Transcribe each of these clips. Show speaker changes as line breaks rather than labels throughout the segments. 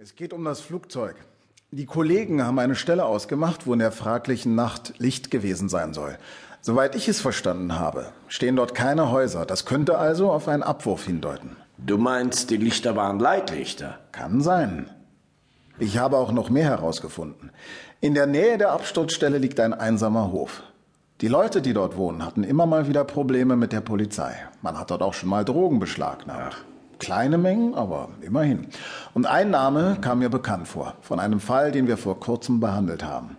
Es geht um das Flugzeug. Die Kollegen haben eine Stelle ausgemacht, wo in der fraglichen Nacht Licht gewesen sein soll. Soweit ich es verstanden habe, stehen dort keine Häuser. Das könnte also auf einen Abwurf hindeuten.
Du meinst, die Lichter waren Leitlichter?
Kann sein. Ich habe auch noch mehr herausgefunden. In der Nähe der Absturzstelle liegt ein einsamer Hof. Die Leute, die dort wohnen, hatten immer mal wieder Probleme mit der Polizei. Man hat dort auch schon mal Drogen beschlagnahmt. Kleine Mengen, aber immerhin. Und ein Name kam mir bekannt vor, von einem Fall, den wir vor kurzem behandelt haben.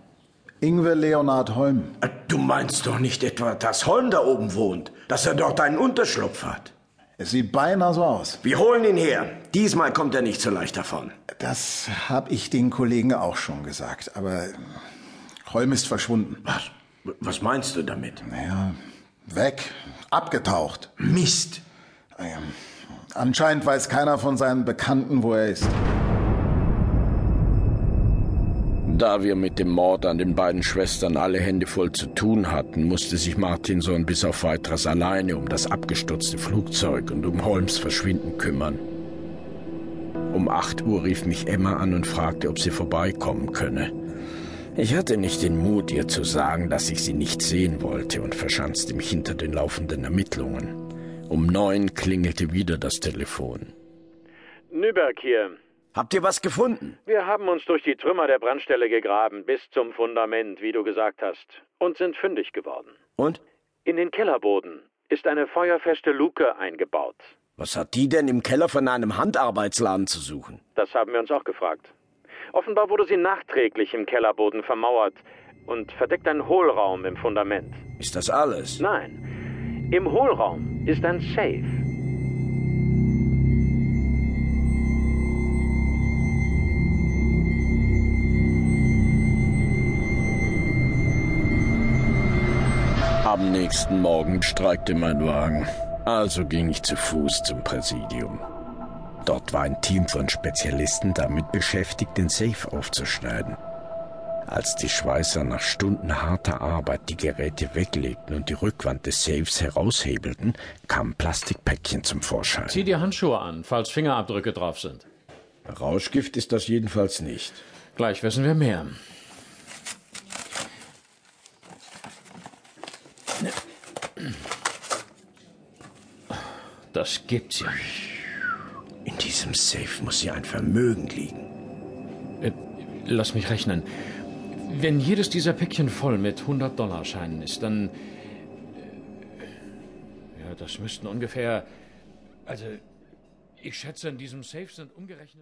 Ingwe Leonard Holm.
Äh, du meinst doch nicht etwa, dass Holm da oben wohnt, dass er dort einen Unterschlupf hat?
Es sieht beinahe so aus.
Wir holen ihn her. Diesmal kommt er nicht so leicht davon.
Das habe ich den Kollegen auch schon gesagt, aber Holm ist verschwunden.
Was? Was meinst du damit?
Naja, weg, abgetaucht.
Mist.
Naja, Anscheinend weiß keiner von seinen Bekannten, wo er ist.
Da wir mit dem Mord an den beiden Schwestern alle Hände voll zu tun hatten, musste sich Martinson bis auf weiteres alleine um das abgestürzte Flugzeug und um Holmes Verschwinden kümmern. Um acht Uhr rief mich Emma an und fragte, ob sie vorbeikommen könne. Ich hatte nicht den Mut, ihr zu sagen, dass ich sie nicht sehen wollte und verschanzte mich hinter den laufenden Ermittlungen. Um neun klingelte wieder das Telefon.
Nüberg hier.
Habt ihr was gefunden?
Wir haben uns durch die Trümmer der Brandstelle gegraben, bis zum Fundament, wie du gesagt hast, und sind fündig geworden.
Und?
In den Kellerboden ist eine feuerfeste Luke eingebaut.
Was hat die denn im Keller von einem Handarbeitsladen zu suchen?
Das haben wir uns auch gefragt. Offenbar wurde sie nachträglich im Kellerboden vermauert und verdeckt ein Hohlraum im Fundament.
Ist das alles?
Nein. Im Hohlraum ist ein Safe.
Am nächsten Morgen streikte mein Wagen. Also ging ich zu Fuß zum Präsidium. Dort war ein Team von Spezialisten damit beschäftigt, den Safe aufzuschneiden. Als die Schweißer nach Stunden harter Arbeit die Geräte weglegten und die Rückwand des Safes heraushebelten, kamen Plastikpäckchen zum Vorschein.
Zieh dir Handschuhe an, falls Fingerabdrücke drauf sind.
Rauschgift ist das jedenfalls nicht.
Gleich wissen wir mehr. Das gibt's ja nicht.
In diesem Safe muss ja ein Vermögen liegen.
Äh, lass mich rechnen. Wenn jedes dieser Päckchen voll mit 100-Dollar-Scheinen ist, dann. Äh, ja, das müssten ungefähr. Also, ich schätze, in diesem Safe sind umgerechnet.